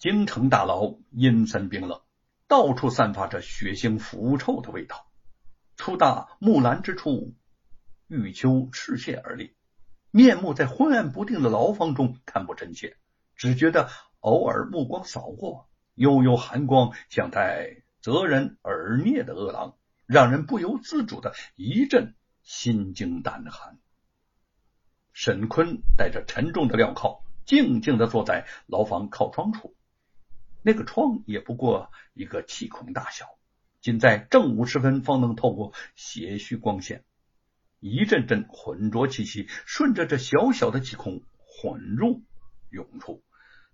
京城大牢阴森冰冷，到处散发着血腥腐臭的味道。粗大木栏之处，玉秋赤血而立，面目在昏暗不定的牢房中看不真切，只觉得偶尔目光扫过，悠悠寒光像在择人而灭的恶狼，让人不由自主的一阵心惊胆寒。沈坤带着沉重的镣铐，静静的坐在牢房靠窗处。那个窗也不过一个气孔大小，仅在正午时分方能透过些许光线。一阵阵浑浊气息顺着这小小的气孔混入涌出，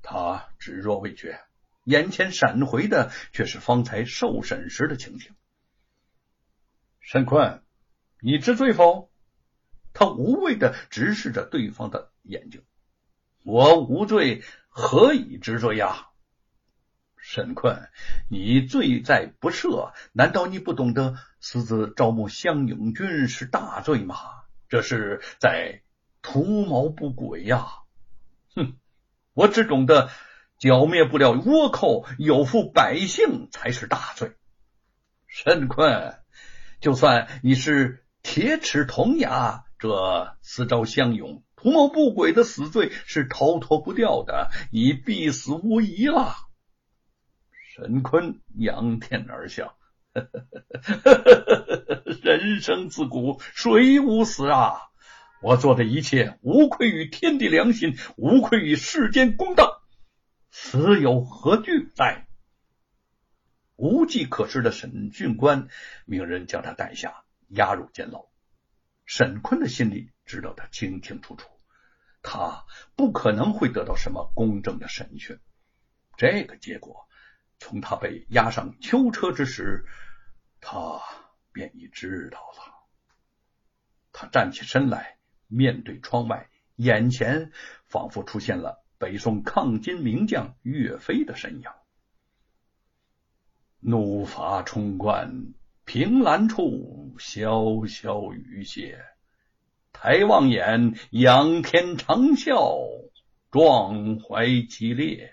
他只若未觉，眼前闪回的却是方才受审时的情景。沈坤，你知罪否？他无畏的直视着对方的眼睛。我无罪，何以知罪呀？沈坤，你罪在不赦，难道你不懂得私自招募乡勇军是大罪吗？这是在图谋不轨呀！哼，我只懂得剿灭不了倭寇，有负百姓才是大罪。沈坤，就算你是铁齿铜牙，这私招乡勇、图谋不轨的死罪是逃脱不掉的，你必死无疑了。沈坤仰天而笑，呵呵呵呵呵呵呵人生自古谁无死啊！我做的一切无愧于天地良心，无愧于世间公道，死有何惧哉？无计可施的沈俊官命人将他带下，押入监牢。沈坤的心里知道的清清楚楚，他不可能会得到什么公正的审讯，这个结果。从他被押上囚车之时，他便已知道了。他站起身来，面对窗外，眼前仿佛出现了北宋抗金名将岳飞的身影。怒发冲冠，凭栏处，潇潇雨歇。抬望眼，仰天长啸，壮怀激烈。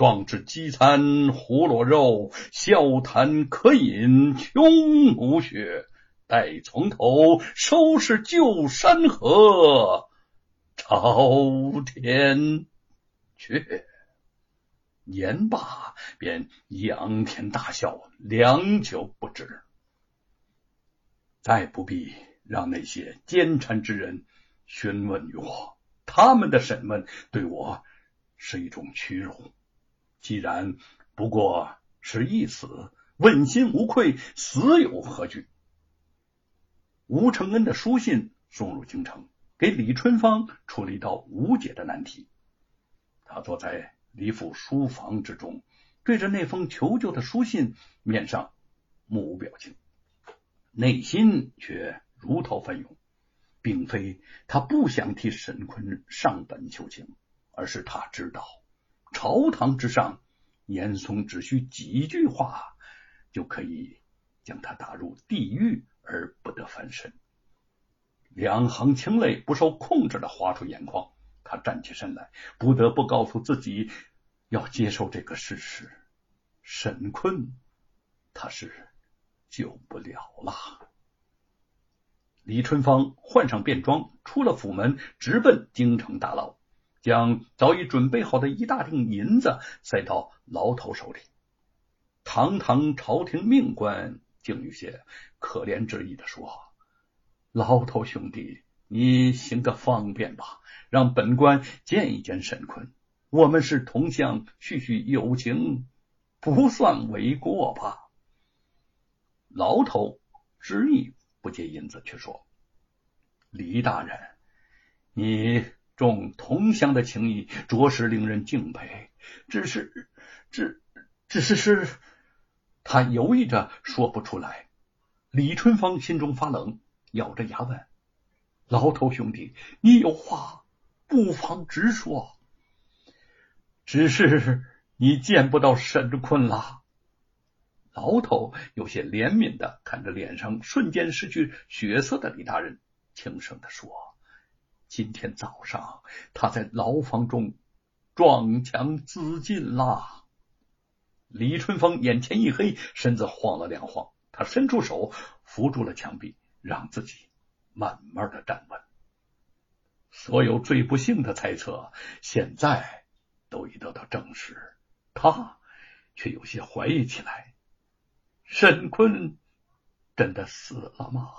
壮志饥餐胡虏肉，笑谈渴饮匈奴血。待从头收拾旧山河，朝天阙。言罢，便仰天大笑，良久不止。再不必让那些奸臣之人询问于我，他们的审问对我是一种屈辱。既然不过是一死，问心无愧，死有何惧？吴承恩的书信送入京城，给李春芳出了一道无解的难题。他坐在李府书房之中，对着那封求救的书信，面上目无表情，内心却如涛翻涌。并非他不想替沈坤上本求情，而是他知道。朝堂之上，严嵩只需几句话，就可以将他打入地狱而不得翻身。两行清泪不受控制的划出眼眶，他站起身来，不得不告诉自己要接受这个事实：沈坤他是救不了了。李春芳换上便装，出了府门，直奔京城大牢。将早已准备好的一大锭银子塞到牢头手里，堂堂朝廷命官竟有些可怜之意的说：“牢头兄弟，你行个方便吧，让本官见一见沈坤。我们是同乡，叙叙友情，不算为过吧？”牢头执意不接银子，却说：“李大人，你。”重同乡的情谊，着实令人敬佩。只是，只只是是，他犹豫着说不出来。李春芳心中发冷，咬着牙问：“牢头兄弟，你有话不妨直说。只是你见不到沈坤了。”牢头有些怜悯的看着脸上瞬间失去血色的李大人，轻声的说：“今天早上他在牢房中撞墙自尽了。”李春风眼前一黑，身子晃了两晃，他伸出手扶住了墙壁，让自己慢慢的站稳。所有最不幸的猜测，现在都已得到证实，他却有些怀疑起来。沈坤真的死了吗？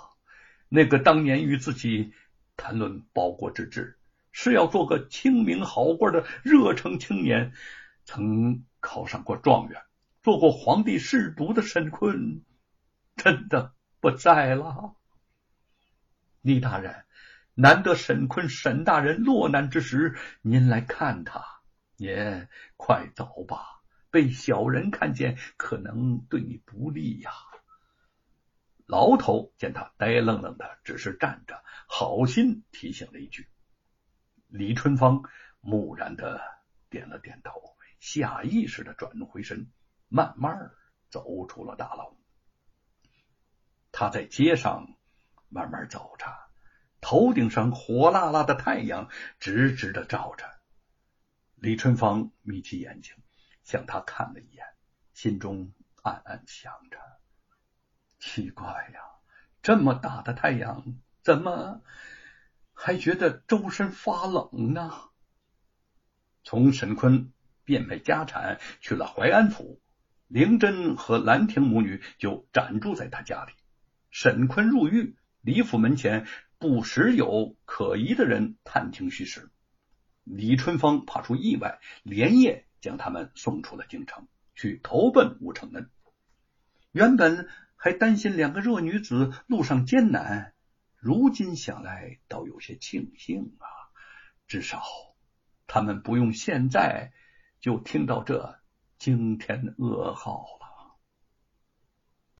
那个当年与自己谈论报国之志，是要做个清明好官的热诚青年，曾考上过状元，做过皇帝侍读的沈坤，真的不在了。李大人，难得沈坤沈大人落难之时，您来看他，您快走吧。被小人看见，可能对你不利呀。牢头见他呆愣愣的，只是站着，好心提醒了一句。李春芳木然的点了点头，下意识的转回身，慢慢走出了大牢。他在街上慢慢走着，头顶上火辣辣的太阳直直的照着。李春芳眯起眼睛。向他看了一眼，心中暗暗想着：奇怪呀，这么大的太阳，怎么还觉得周身发冷呢？从沈坤变卖家产去了淮安府，灵珍和兰亭母女就暂住在他家里。沈坤入狱，李府门前不时有可疑的人探听虚实。李春芳怕出意外，连夜。将他们送出了京城，去投奔吴承恩。原本还担心两个弱女子路上艰难，如今想来倒有些庆幸啊，至少他们不用现在就听到这惊天噩耗。